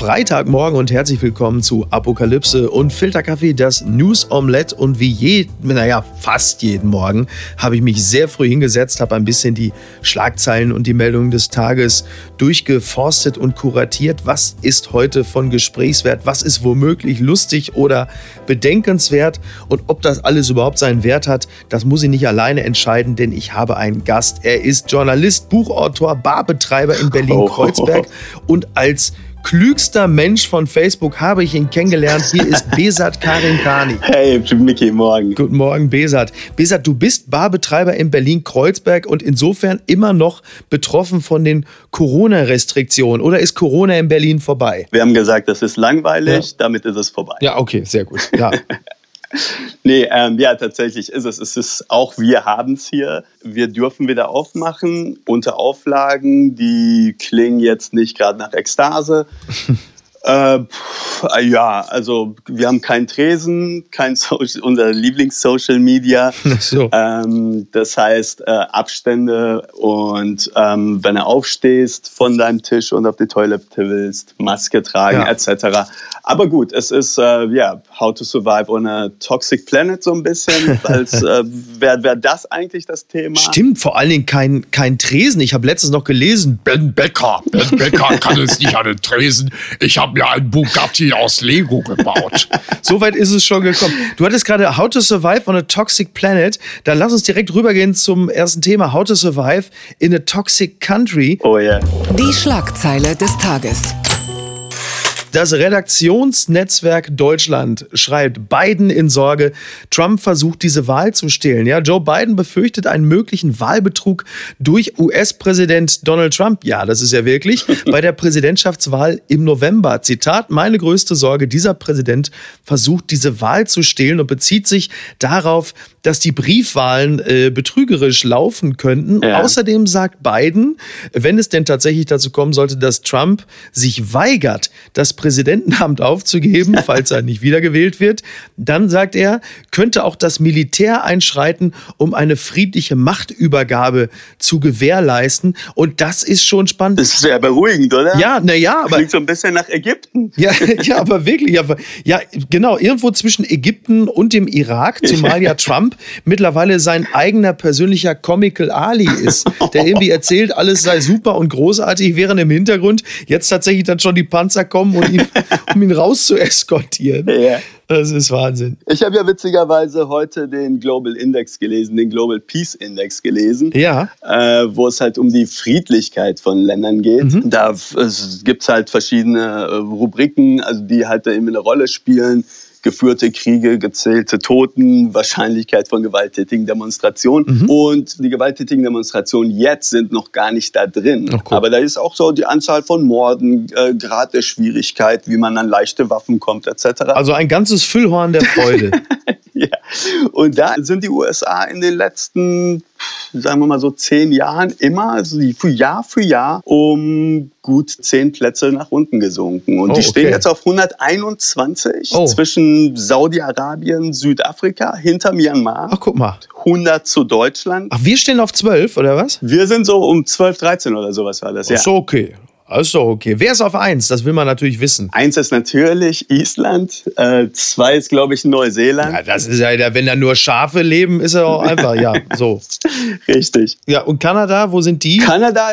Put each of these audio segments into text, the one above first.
Freitagmorgen und herzlich willkommen zu Apokalypse und Filterkaffee, das News Omelette. Und wie jeden, naja, fast jeden Morgen habe ich mich sehr früh hingesetzt, habe ein bisschen die Schlagzeilen und die Meldungen des Tages durchgeforstet und kuratiert. Was ist heute von Gesprächswert? Was ist womöglich lustig oder bedenkenswert? Und ob das alles überhaupt seinen Wert hat, das muss ich nicht alleine entscheiden, denn ich habe einen Gast. Er ist Journalist, Buchautor, Barbetreiber in Berlin-Kreuzberg und als klügster Mensch von Facebook habe ich ihn kennengelernt. Hier ist Besat Karim Kani. Hey, Mickey, morgen. Guten Morgen, Besat. Besat, du bist Barbetreiber in Berlin-Kreuzberg und insofern immer noch betroffen von den Corona-Restriktionen. Oder ist Corona in Berlin vorbei? Wir haben gesagt, das ist langweilig, ja. damit ist es vorbei. Ja, okay, sehr gut. Ja. nee, ähm, ja, tatsächlich ist es. Es ist auch, wir haben es hier. Wir dürfen wieder aufmachen unter Auflagen, die klingen jetzt nicht gerade nach Ekstase. Äh, ja, also wir haben keinen Tresen, kein Social, unser Lieblings-Social Media. So. Ähm, das heißt äh, Abstände und ähm, wenn du aufstehst von deinem Tisch und auf die Toilette willst, Maske tragen ja. etc. Aber gut, es ist äh, ja How to Survive on a Toxic Planet so ein bisschen. Als äh, wäre wär das eigentlich das Thema? Stimmt, vor allen Dingen kein, kein Tresen. Ich habe letztens noch gelesen, Ben Becker, Ben Becker kann es nicht an den Tresen. Ich habe mir einen Bugatti aus Lego gebaut. Soweit ist es schon gekommen. Du hattest gerade How to Survive on a Toxic Planet. Dann lass uns direkt rübergehen zum ersten Thema. How to Survive in a Toxic Country. Oh ja. Yeah. Die Schlagzeile des Tages. Das Redaktionsnetzwerk Deutschland schreibt Biden in Sorge, Trump versucht diese Wahl zu stehlen. Ja, Joe Biden befürchtet einen möglichen Wahlbetrug durch US-Präsident Donald Trump. Ja, das ist ja wirklich bei der Präsidentschaftswahl im November. Zitat: Meine größte Sorge: Dieser Präsident versucht diese Wahl zu stehlen und bezieht sich darauf, dass die Briefwahlen äh, betrügerisch laufen könnten. Ja. Außerdem sagt Biden, wenn es denn tatsächlich dazu kommen sollte, dass Trump sich weigert, das Präsidentenamt aufzugeben, falls er nicht wiedergewählt wird, dann sagt er, könnte auch das Militär einschreiten, um eine friedliche Machtübergabe zu gewährleisten. Und das ist schon spannend. Das ist sehr beruhigend, oder? Ja, naja, aber. Klingt so ein bisschen nach Ägypten. Ja, ja aber wirklich. Aber, ja, genau, irgendwo zwischen Ägypten und dem Irak, zumal ja Trump mittlerweile sein eigener persönlicher Comical Ali ist, der irgendwie erzählt, alles sei super und großartig, während im Hintergrund jetzt tatsächlich dann schon die Panzer kommen und ihn, um ihn raus zu eskortieren. Ja. Das ist Wahnsinn. Ich habe ja witzigerweise heute den Global Index gelesen, den Global Peace Index gelesen. Ja. Äh, wo es halt um die Friedlichkeit von Ländern geht. Mhm. Da gibt es halt verschiedene äh, Rubriken, also die halt da eben eine Rolle spielen geführte Kriege, gezählte Toten, Wahrscheinlichkeit von gewalttätigen Demonstrationen. Mhm. Und die gewalttätigen Demonstrationen jetzt sind noch gar nicht da drin. Cool. Aber da ist auch so die Anzahl von Morden, äh, Grad der Schwierigkeit, wie man an leichte Waffen kommt, etc. Also ein ganzes Füllhorn der Freude. ja. Und da sind die USA in den letzten, sagen wir mal so, zehn Jahren immer, also Jahr für Jahr, um gut zehn Plätze nach unten gesunken. Und oh, die stehen okay. jetzt auf 121 oh. zwischen Saudi-Arabien, Südafrika, hinter Myanmar. Ach, guck mal. 100 zu Deutschland. Ach, wir stehen auf 12, oder was? Wir sind so um 12, 13 oder sowas war das, ja. So, okay. Ist doch okay. Wer ist auf eins? Das will man natürlich wissen. Eins ist natürlich Island. Äh, zwei ist, glaube ich, Neuseeland. Ja, das ist ja, wenn da nur Schafe leben, ist er auch einfach, ja, so. Richtig. Ja, und Kanada, wo sind die? Kanada,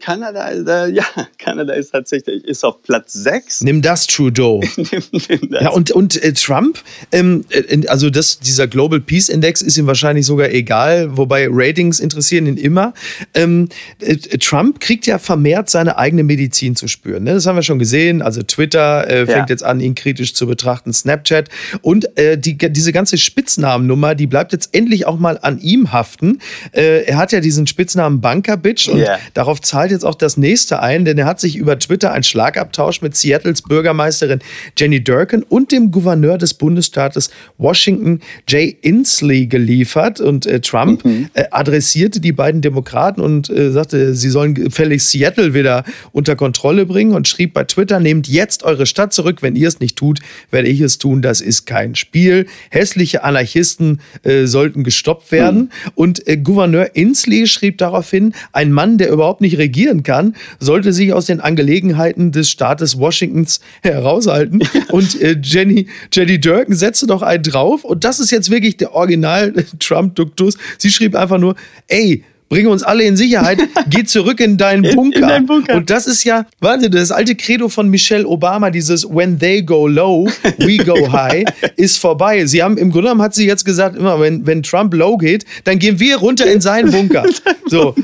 Kanada, äh, ja, Kanada ist tatsächlich ist auf Platz sechs. Nimm das, Trudeau. nimm, nimm das. Ja, und, und äh, Trump, ähm, äh, also das, dieser Global Peace Index ist ihm wahrscheinlich sogar egal, wobei Ratings interessieren ihn immer. Ähm, äh, Trump kriegt ja vermehrt seine eigene Medizin zu spüren. Ne? Das haben wir schon gesehen. Also Twitter äh, fängt ja. jetzt an, ihn kritisch zu betrachten, Snapchat. Und äh, die, diese ganze Spitznamennummer, die bleibt jetzt endlich auch mal an ihm haften. Äh, er hat ja diesen Spitznamen Bunker Bitch und yeah. darauf zahlt jetzt auch das nächste ein, denn er hat sich über Twitter einen Schlagabtausch mit Seattles Bürgermeisterin Jenny Durkin und dem Gouverneur des Bundesstaates Washington, Jay Inslee, geliefert. Und Trump mhm. Adressierte die beiden Demokraten und sagte, sie sollen gefälligst Seattle wieder unter unter Kontrolle bringen und schrieb bei Twitter, nehmt jetzt eure Stadt zurück. Wenn ihr es nicht tut, werde ich es tun. Das ist kein Spiel. Hässliche Anarchisten äh, sollten gestoppt werden. Mhm. Und äh, Gouverneur Inslee schrieb daraufhin, ein Mann, der überhaupt nicht regieren kann, sollte sich aus den Angelegenheiten des Staates Washingtons heraushalten. Und äh, Jenny, Jenny Durkin setzte doch einen drauf. Und das ist jetzt wirklich der Original-Trump-Duktus. Sie schrieb einfach nur, ey, bringe uns alle in Sicherheit, geh zurück in deinen Bunker. In, in deinen Bunker. Und das ist ja, warte, das alte Credo von Michelle Obama, dieses When they go low, we go high, ist vorbei. Sie haben, im Grunde genommen hat sie jetzt gesagt, immer, wenn, wenn Trump low geht, dann gehen wir runter in seinen Bunker. So.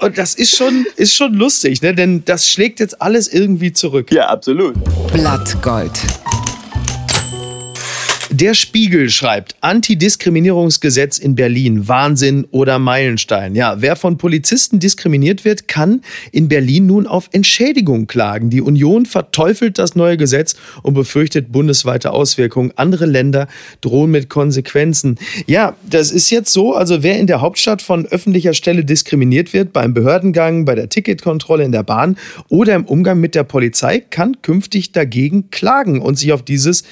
Und das ist schon, ist schon lustig, ne? denn das schlägt jetzt alles irgendwie zurück. Ja, absolut. Blattgold. Der Spiegel schreibt, Antidiskriminierungsgesetz in Berlin, Wahnsinn oder Meilenstein. Ja, wer von Polizisten diskriminiert wird, kann in Berlin nun auf Entschädigung klagen. Die Union verteufelt das neue Gesetz und befürchtet bundesweite Auswirkungen. Andere Länder drohen mit Konsequenzen. Ja, das ist jetzt so, also wer in der Hauptstadt von öffentlicher Stelle diskriminiert wird, beim Behördengang, bei der Ticketkontrolle in der Bahn oder im Umgang mit der Polizei, kann künftig dagegen klagen und sich auf dieses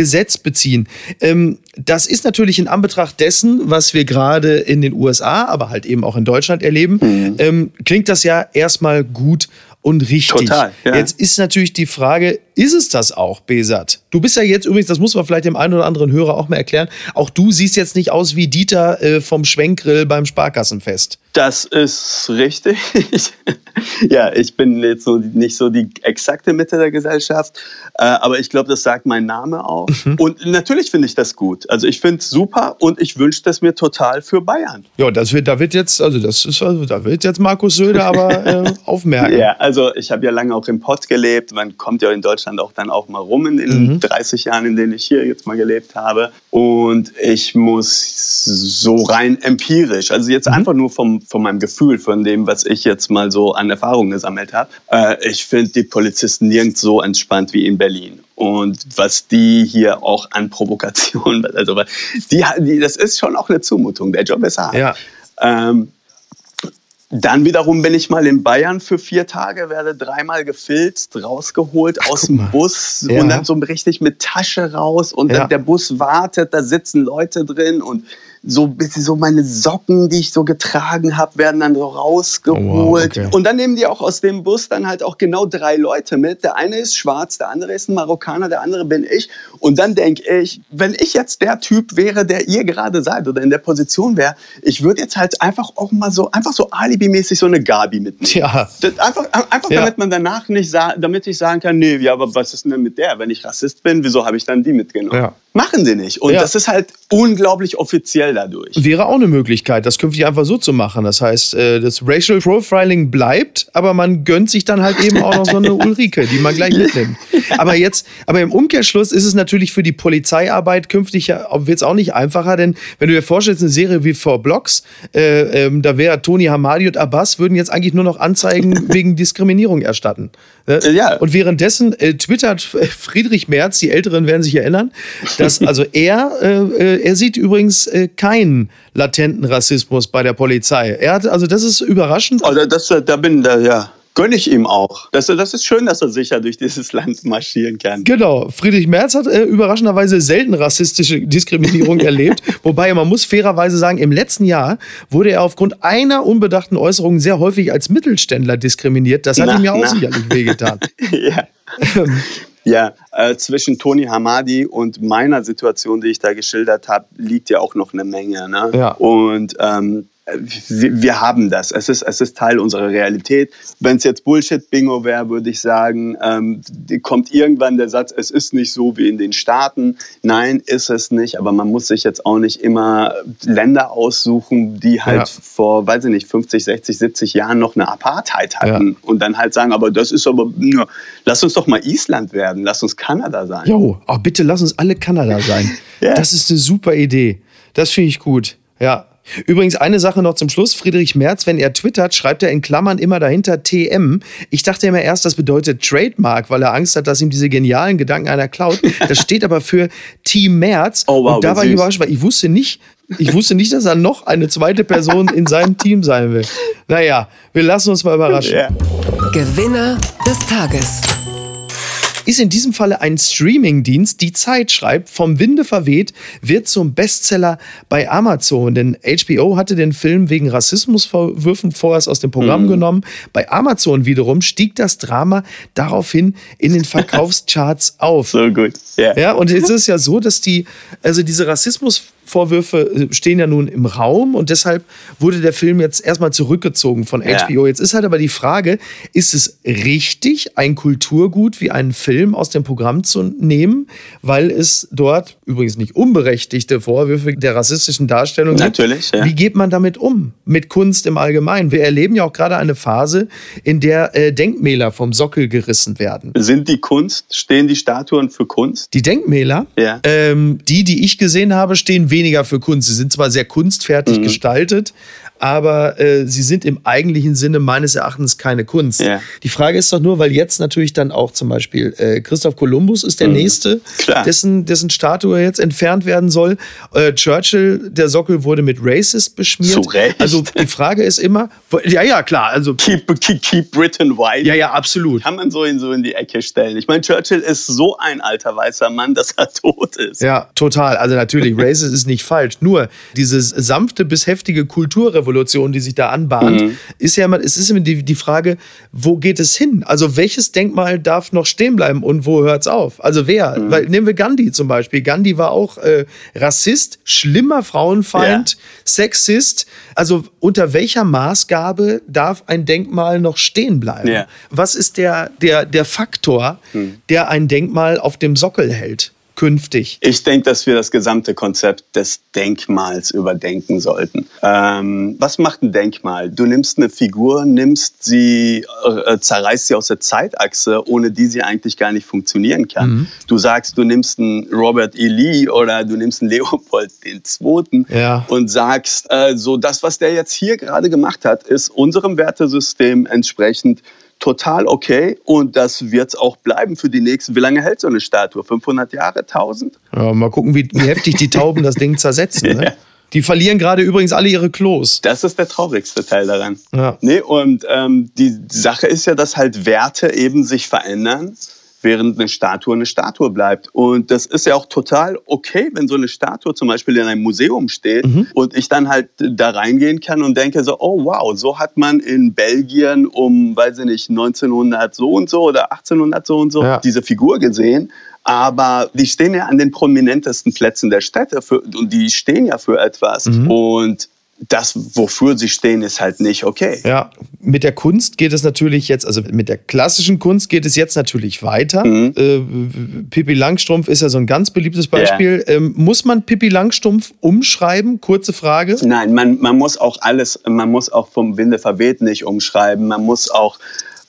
Gesetz beziehen. Ähm, das ist natürlich in Anbetracht dessen, was wir gerade in den USA, aber halt eben auch in Deutschland erleben, mhm. ähm, klingt das ja erstmal gut und richtig. Total, ja. Jetzt ist natürlich die Frage, ist es das auch, Besat? Du bist ja jetzt übrigens, das muss man vielleicht dem einen oder anderen Hörer auch mal erklären, auch du siehst jetzt nicht aus wie Dieter äh, vom Schwenkgrill beim Sparkassenfest. Das ist richtig. ja, ich bin jetzt so nicht so die exakte Mitte der Gesellschaft, äh, aber ich glaube, das sagt mein Name auch. Mhm. Und natürlich finde ich das gut. Also ich finde es super und ich wünsche das mir total für Bayern. Ja, das wird, da wird jetzt, also das ist, also da wird jetzt Markus Söder aber äh, aufmerken. Ja, also ich habe ja lange auch im Pott gelebt. Man kommt ja in Deutschland auch dann auch mal rum in den mhm. 30 Jahren, in denen ich hier jetzt mal gelebt habe. Und ich muss so rein empirisch, also jetzt mhm. einfach nur vom, von meinem Gefühl, von dem, was ich jetzt mal so an Erfahrungen gesammelt habe. Äh, ich finde die Polizisten nirgends so entspannt wie in Berlin und was die hier auch an Provokationen, also die, die, das ist schon auch eine Zumutung. Der Job ist hart. Ja. Ähm, dann wiederum bin ich mal in Bayern für vier Tage, werde dreimal gefilzt, rausgeholt Ach, aus dem Bus ja. und dann so richtig mit Tasche raus und ja. der Bus wartet, da sitzen Leute drin und so bisschen so meine Socken, die ich so getragen habe, werden dann so rausgeholt. Oh, wow, okay. Und dann nehmen die auch aus dem Bus dann halt auch genau drei Leute mit. Der eine ist schwarz, der andere ist ein Marokkaner, der andere bin ich. Und dann denke ich, wenn ich jetzt der Typ wäre, der ihr gerade seid oder in der Position wäre, ich würde jetzt halt einfach auch mal so, einfach so alibimäßig so eine Gabi mitnehmen. Ja. Das einfach, einfach ja. damit man danach nicht, damit ich sagen kann, nee, ja, aber was ist denn mit der? Wenn ich Rassist bin, wieso habe ich dann die mitgenommen? Ja. Machen sie nicht. Und ja. das ist halt unglaublich offiziell dadurch. Wäre auch eine Möglichkeit, das künftig einfach so zu machen. Das heißt, äh, das Racial Profiling bleibt, aber man gönnt sich dann halt eben auch noch so eine Ulrike, die man gleich mitnimmt. Aber jetzt, aber im Umkehrschluss ist es natürlich für die Polizeiarbeit künftig wird es auch nicht einfacher, denn wenn du dir vorstellst, eine Serie wie Four Blocks, äh, ähm, da wäre Tony Hamadi und Abbas würden jetzt eigentlich nur noch Anzeigen wegen Diskriminierung erstatten. Äh, ja. Und währenddessen äh, twittert Friedrich Merz, die Älteren werden sich erinnern, dass also er, äh, äh, er sieht übrigens äh, keinen latenten Rassismus bei der Polizei. Er hat, also das ist überraschend. Also das, da bin da, ja gönne ich ihm auch. Das, das ist schön, dass er sicher durch dieses Land marschieren kann. Genau. Friedrich Merz hat äh, überraschenderweise selten rassistische Diskriminierung erlebt. Wobei man muss fairerweise sagen, im letzten Jahr wurde er aufgrund einer unbedachten Äußerung sehr häufig als Mittelständler diskriminiert. Das hat na, ihm ja auch na. sicherlich wehgetan. ja. Ja, äh, zwischen Toni Hamadi und meiner Situation, die ich da geschildert habe, liegt ja auch noch eine Menge. Ne? Ja. Und ähm, wir, haben das. Es ist, es ist Teil unserer Realität. Wenn es jetzt Bullshit-Bingo wäre, würde ich sagen, ähm, kommt irgendwann der Satz, es ist nicht so wie in den Staaten. Nein, ist es nicht. Aber man muss sich jetzt auch nicht immer Länder aussuchen, die halt ja. vor, weiß ich nicht, 50, 60, 70 Jahren noch eine Apartheid hatten. Ja. Und dann halt sagen, aber das ist aber, ja, lass uns doch mal Island werden, lass uns Kanada sein. Jo, oh, bitte lass uns alle Kanada sein. ja. Das ist eine super Idee. Das finde ich gut. Ja, Übrigens eine Sache noch zum Schluss. Friedrich Merz, wenn er twittert, schreibt er in Klammern immer dahinter TM. Ich dachte immer erst, das bedeutet Trademark, weil er Angst hat, dass ihm diese genialen Gedanken einer klaut. Das steht aber für Team Merz. Oh, wow, Und da war ich überrascht, weil ich wusste nicht, ich wusste nicht, dass er noch eine zweite Person in seinem Team sein will. Naja, wir lassen uns mal überraschen. Ja. Gewinner des Tages. Ist in diesem Falle ein Streamingdienst. Die Zeit schreibt, vom Winde verweht, wird zum Bestseller bei Amazon. Denn HBO hatte den Film wegen Rassismusvorwürfen vorerst aus dem Programm genommen. Bei Amazon wiederum stieg das Drama daraufhin in den Verkaufscharts auf. So gut. Ja. Ja, und jetzt ist es ja so, dass die, also diese Rassismusvorwürfe äh, stehen ja nun im Raum und deshalb wurde der Film jetzt erstmal zurückgezogen von Ja. HBO. Jetzt ist halt aber die Frage, ist es richtig, ein Kulturgut wie einen Film aus dem Programm zu nehmen, weil es dort übrigens nicht unberechtigte Vorwürfe der rassistischen Darstellung gibt? Natürlich, ja. Wie geht man damit um? Mit Kunst im Allgemeinen. Wir erleben ja auch gerade eine Phase, in der äh, Denkmäler vom Sockel gerissen werden. Sind die Kunst, stehen die Statuen für Kunst? Die Denkmäler, Ja. ähm, die, die ich gesehen habe, stehen weniger für Kunst. Sie sind zwar sehr kunstfertig Mhm. gestaltet, aber äh, sie sind im eigentlichen Sinne meines Erachtens keine Kunst. Ja. Die Frage ist doch nur, weil jetzt natürlich dann auch zum Beispiel äh, Christoph Kolumbus ist der nächste, Mhm. Klar. dessen, dessen Statue jetzt entfernt werden soll. Äh, Churchill, der Sockel wurde mit Racist beschmiert. Zu Recht. Also die Frage ist immer, wo- ja, ja, klar, also Keep, keep, keep Britain white. ja, ja, absolut. Kann man so in, so in die Ecke stellen. Ich meine, Churchill ist so ein alter weißer Mann, dass er tot ist. Ja, total. Also natürlich, Racist ist nicht falsch. Nur diese sanfte bis heftige Kulturrevolution, die sich da anbahnt, Mhm. ist ja immer, es ist immer die, die Frage, wo geht es hin? Also welches Denkmal darf noch stehen bleiben und wo hört es auf? Also wer? Mhm. Weil nehmen wir Gandhi zum Beispiel. Gandhi war auch äh, Rassist, schlimmer Frauenfeind, Sexist. Also unter welcher Maßgabe darf ein Denkmal noch stehen bleiben? Ja. Was ist der, der, der Faktor, Hm. der ein Denkmal auf dem Sockel hält? Künftig. Ich denke, dass wir das gesamte Konzept des Denkmals überdenken sollten. Ähm, was macht ein Denkmal? Du nimmst eine Figur, nimmst sie, äh, zerreißt sie aus der Zeitachse, ohne die sie eigentlich gar nicht funktionieren kann. Du sagst, du nimmst einen Robert E. Lee oder du nimmst einen Leopold II. Ja. und sagst, äh, so das, was der jetzt hier gerade gemacht hat, ist unserem Wertesystem entsprechend total okay und das wird es auch bleiben für die nächsten. Wie lange hält so eine Statue? 500 Jahre? 1000? Ja, mal gucken, wie, wie heftig die Tauben das Ding zersetzen. Ne? Ja. Die verlieren gerade übrigens alle ihre Klos. Das ist der traurigste Teil daran. Ja. Nee, und ähm, die Sache ist ja, dass halt Werte eben sich verändern, während eine Statue eine Statue bleibt. Und das ist ja auch total okay, wenn so eine Statue zum Beispiel in einem Museum steht und ich dann halt da reingehen kann und denke so, oh wow, so hat man in Belgien um, weiß ich nicht, 1900 so und so oder 1800 so und so Ja. diese Figur gesehen. Aber die stehen ja an den prominentesten Plätzen der Städte für, und die stehen ja für etwas. Und das, wofür sie stehen, ist halt nicht okay. Ja, mit der Kunst geht es natürlich jetzt, also mit der klassischen Kunst geht es jetzt natürlich weiter. Mhm. Äh, Pippi Langstrumpf ist ja so ein ganz beliebtes Beispiel. Ähm, muss man Pippi Langstrumpf umschreiben? Kurze Frage. Nein, man, man muss auch alles, man muss auch vom Winde verweht nicht umschreiben. Man muss auch,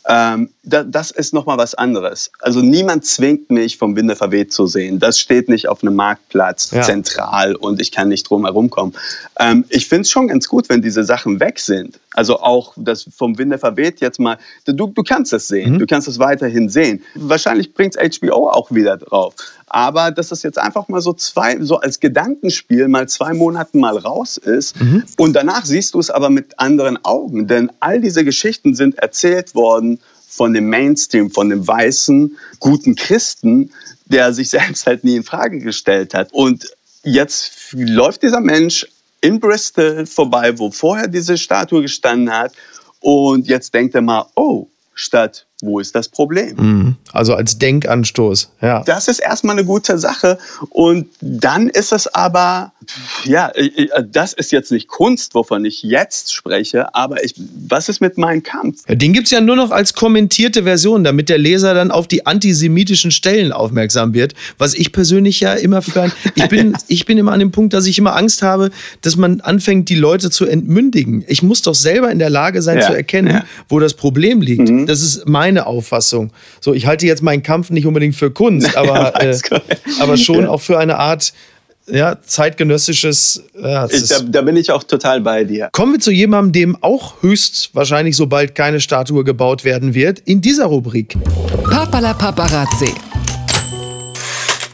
ähm, da, das ist nochmal was anderes. Also niemand zwingt mich, vom Winde verweht zu sehen. Das steht nicht auf einem Marktplatz Ja. zentral und ich kann nicht drum herum kommen. Ähm, ich finde es schon ganz gut, wenn diese Sachen weg sind. Also auch das vom Winde verweht jetzt mal, du, du kannst es sehen, du kannst es weiterhin sehen. Wahrscheinlich bringt es HBO auch wieder drauf. Aber dass es jetzt einfach mal so zwei, so als Gedankenspiel mal zwei Monaten mal raus ist und danach siehst du es aber mit anderen Augen. Denn all diese Geschichten sind erzählt worden von dem Mainstream, von dem weißen, guten Christen, der sich selbst halt nie in Frage gestellt hat. Und jetzt läuft dieser Mensch in Bristol vorbei, wo vorher diese Statue gestanden hat. Und jetzt denkt er mal, oh, statt, wo ist das Problem? Mhm. Also als Denkanstoß. Ja. Das ist erstmal eine gute Sache. Und dann ist es aber, ja, äh, das ist jetzt nicht Kunst, wovon ich jetzt spreche, aber ich, was ist mit meinem Kampf? Den gibt es ja nur noch als kommentierte Version, damit der Leser dann auf die antisemitischen Stellen aufmerksam wird. Was ich persönlich ja immer für ein. Ich bin, ich bin immer an dem Punkt, dass ich immer Angst habe, dass man anfängt, die Leute zu entmündigen. Ich muss doch selber in der Lage sein Ja, zu erkennen, ja. wo das Problem liegt. Das ist meine Auffassung. So, ich halte jetzt meinen Kampf nicht unbedingt für Kunst, aber, äh, aber schon auch für eine Art ja, zeitgenössisches. Ja, ich, da, da, bin ich auch total bei dir. Kommen wir zu jemandem, dem auch höchstwahrscheinlich so bald keine Statue gebaut werden wird, in dieser Rubrik. Papala Paparazzi.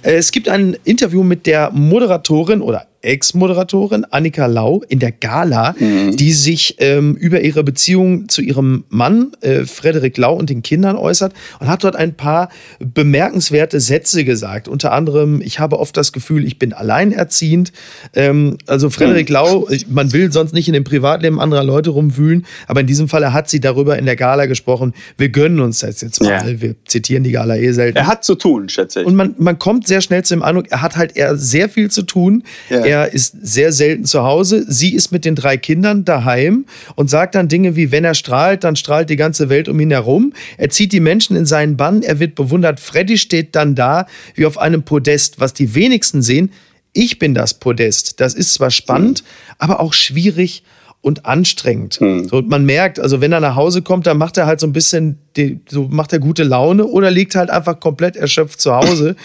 Es gibt ein Interview mit der Moderatorin oder Ex-Moderatorin Annika Lau in der Gala, mhm. die sich ähm, über ihre Beziehung zu ihrem Mann äh, Frederik Lau und den Kindern äußert und hat dort ein paar bemerkenswerte Sätze gesagt. Unter anderem, ich habe oft das Gefühl, ich bin alleinerziehend. Ähm, also Frederik mhm. Lau, man will sonst nicht in dem Privatleben anderer Leute rumwühlen, aber in diesem Falle hat sie darüber in der Gala gesprochen, wir gönnen uns das jetzt mal. Ja. Wir zitieren die Gala eh selten. Er hat zu tun, schätze ich. Und man, man kommt sehr schnell zu dem Eindruck, er hat halt eher sehr viel zu tun. Ja. Er er ist sehr selten zu Hause. Sie ist mit den drei Kindern daheim und sagt dann Dinge wie, wenn er strahlt, dann strahlt die ganze Welt um ihn herum. Er zieht die Menschen in seinen Bann, er wird bewundert. Freddy steht dann da wie auf einem Podest, was die wenigsten sehen. Ich bin das Podest. Das ist zwar spannend, mhm. aber auch schwierig und anstrengend. Mhm. So, man merkt, also wenn er nach Hause kommt, dann macht er halt so ein bisschen, die, so macht er gute Laune oder liegt halt einfach komplett erschöpft zu Hause.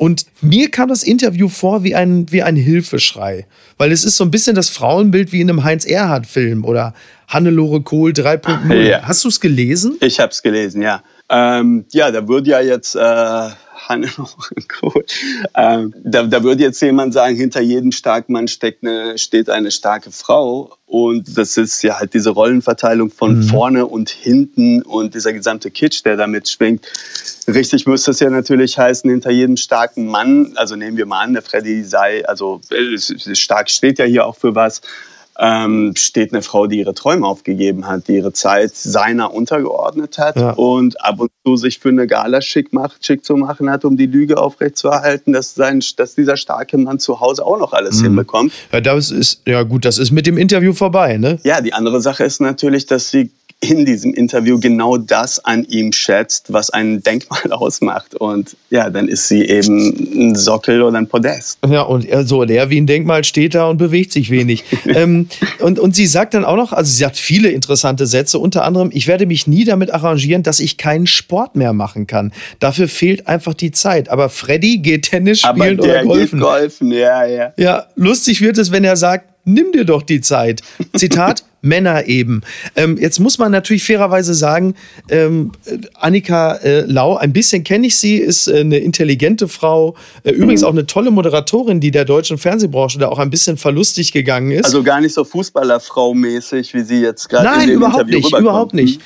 Und mir kam das Interview vor wie ein, wie ein Hilfeschrei. Weil es ist so ein bisschen das Frauenbild wie in einem Heinz-Erhardt-Film oder Hannelore Kohl 3.0. Ja. Hast du es gelesen? Ich habe es gelesen, ja. Ähm, ja, da würde ja jetzt äh, Kohl, ähm, da, da würde jetzt jemand sagen, hinter jedem starken Mann steckt eine, steht eine starke Frau. Und das ist ja halt diese Rollenverteilung von mhm. vorne und hinten und dieser gesamte Kitsch, der damit schwingt. Richtig müsste es ja natürlich heißen, hinter jedem starken Mann, also nehmen wir mal an, der Freddy sei, also äh, stark steht ja hier auch für was, ähm, steht eine Frau, die ihre Träume aufgegeben hat, die ihre Zeit seiner untergeordnet hat ja. und ab und zu sich für eine Gala schick, macht, schick zu machen hat, um die Lüge aufrechtzuerhalten, dass, sein, dass dieser starke Mann zu Hause auch noch alles mhm. hinbekommt. Ja, das ist, ja gut, das ist mit dem Interview vorbei, ne? Ja, die andere Sache ist natürlich, dass sie in diesem Interview genau das an ihm schätzt, was ein Denkmal ausmacht. Und ja, dann ist sie eben ein Sockel oder ein Podest. Ja, und so leer wie ein Denkmal steht da und bewegt sich wenig. ähm, und, und sie sagt dann auch noch, also sie hat viele interessante Sätze, unter anderem, ich werde mich nie damit arrangieren, dass ich keinen Sport mehr machen kann. Dafür fehlt einfach die Zeit. Aber Freddy geht Tennis spielen Aber oder golfen. Geht golfen, ja, ja. Ja, lustig wird es, wenn er sagt, nimm dir doch die Zeit. Zitat, Männer eben. Ähm, jetzt muss man natürlich fairerweise sagen, ähm, Annika äh, Lau, ein bisschen kenne ich sie, ist äh, eine intelligente Frau, äh, übrigens mhm. auch eine tolle Moderatorin, die der deutschen Fernsehbranche da auch ein bisschen verlustig gegangen ist. Also gar nicht so Fußballerfrau-mäßig, wie sie jetzt gerade Nein, überhaupt Interview nicht, überhaupt nicht.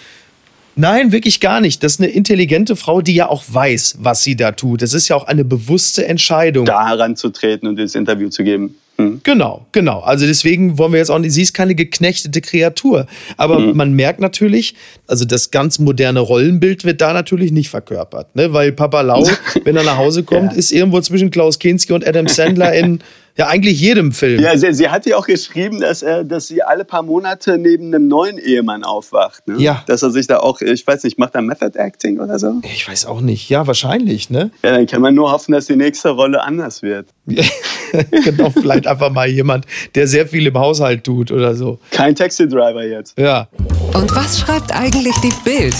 Nein, wirklich gar nicht. Das ist eine intelligente Frau, die ja auch weiß, was sie da tut. Das ist ja auch eine bewusste Entscheidung. Da heranzutreten und das Interview zu geben. Mhm. Genau, genau. Also deswegen wollen wir jetzt auch nicht, sie ist keine geknechtete Kreatur. Aber mhm. man merkt natürlich, also das ganz moderne Rollenbild wird da natürlich nicht verkörpert. Ne? Weil Papa Lau, wenn er nach Hause kommt, ja. ist irgendwo zwischen Klaus Kinski und Adam Sandler in ja eigentlich jedem Film. Ja, sie, sie hat ja auch geschrieben, dass, er, dass sie alle paar Monate neben einem neuen Ehemann aufwacht. Ne? Ja. Dass er sich da auch, ich weiß nicht, macht er Method Acting oder so? Ich weiß auch nicht. Ja, wahrscheinlich, ne? Ja, dann kann man nur hoffen, dass die nächste Rolle anders wird. genau, vielleicht einfach mal jemand, der sehr viel im Haushalt tut oder so. Kein Taxi-Driver jetzt. Ja. Und was schreibt eigentlich die Bild?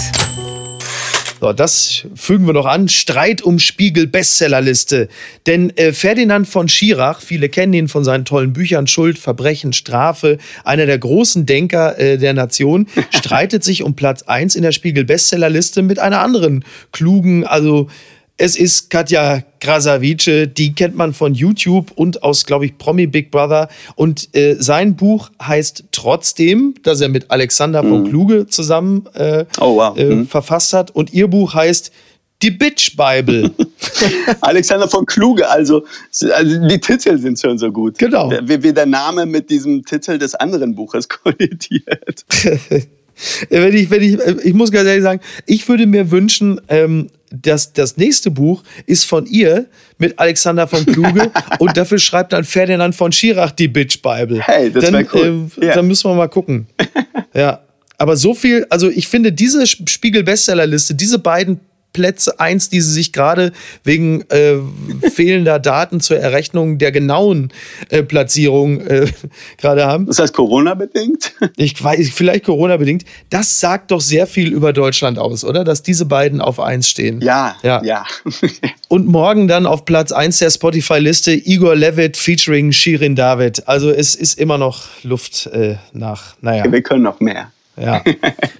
So, das fügen wir noch an. Streit um Spiegel Bestsellerliste. Denn äh, Ferdinand von Schirach, viele kennen ihn von seinen tollen Büchern Schuld, Verbrechen, Strafe, einer der großen Denker äh, der Nation, streitet sich um Platz 1 in der Spiegel Bestsellerliste mit einer anderen klugen, also es ist Katja Krasavice, die kennt man von YouTube und aus, glaube ich, Promi Big Brother. Und äh, sein Buch heißt Trotzdem, das er mit Alexander von Kluge zusammen äh, oh, wow. äh, mhm. verfasst hat. Und ihr Buch heißt Die Bitch Bible. Alexander von Kluge, also, also, die Titel sind schon so gut. Genau. Wie, wie der Name mit diesem Titel des anderen Buches kollidiert. wenn ich, wenn ich, ich muss ganz ehrlich sagen, ich würde mir wünschen, ähm, das, das nächste Buch ist von ihr mit Alexander von Kluge und dafür schreibt dann Ferdinand von Schirach die Bitch Bible. Hey, das wäre cool. Äh, ja. Dann müssen wir mal gucken. ja. Aber so viel, also ich finde diese Spiegel-Bestsellerliste, diese beiden Plätze eins, die sie sich gerade wegen äh, fehlender Daten zur Errechnung der genauen äh, Platzierung äh, gerade haben. Das Corona-bedingt? Ich weiß, vielleicht Corona-bedingt. Das sagt doch sehr viel über Deutschland aus, oder? Dass diese beiden auf eins stehen. Ja, ja. ja. Und morgen dann auf Platz 1 der Spotify-Liste Igor Levitt featuring Shirin David. Also es ist immer noch Luft äh, nach, naja. Wir können noch mehr. Ja.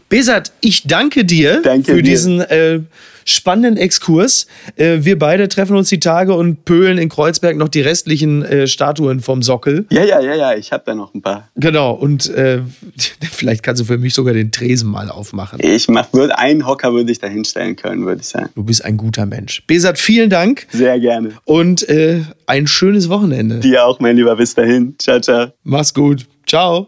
Besat, ich danke dir Danke für dir. diesen äh, spannenden Exkurs. Äh, wir beide treffen uns die Tage und pölen in Kreuzberg noch die restlichen äh, Statuen vom Sockel. Ja, ja, ja, ja, ich habe da noch ein paar. Genau, und äh, vielleicht kannst du für mich sogar den Tresen mal aufmachen. Ich mach, würde einen Hocker würde ich da hinstellen können, würde ich sagen. Du bist ein guter Mensch. Besat, vielen Dank Sehr gerne. und äh, ein schönes Wochenende. Dir auch, mein Lieber. Bis dahin. Ciao, ciao. Mach's gut. Ciao.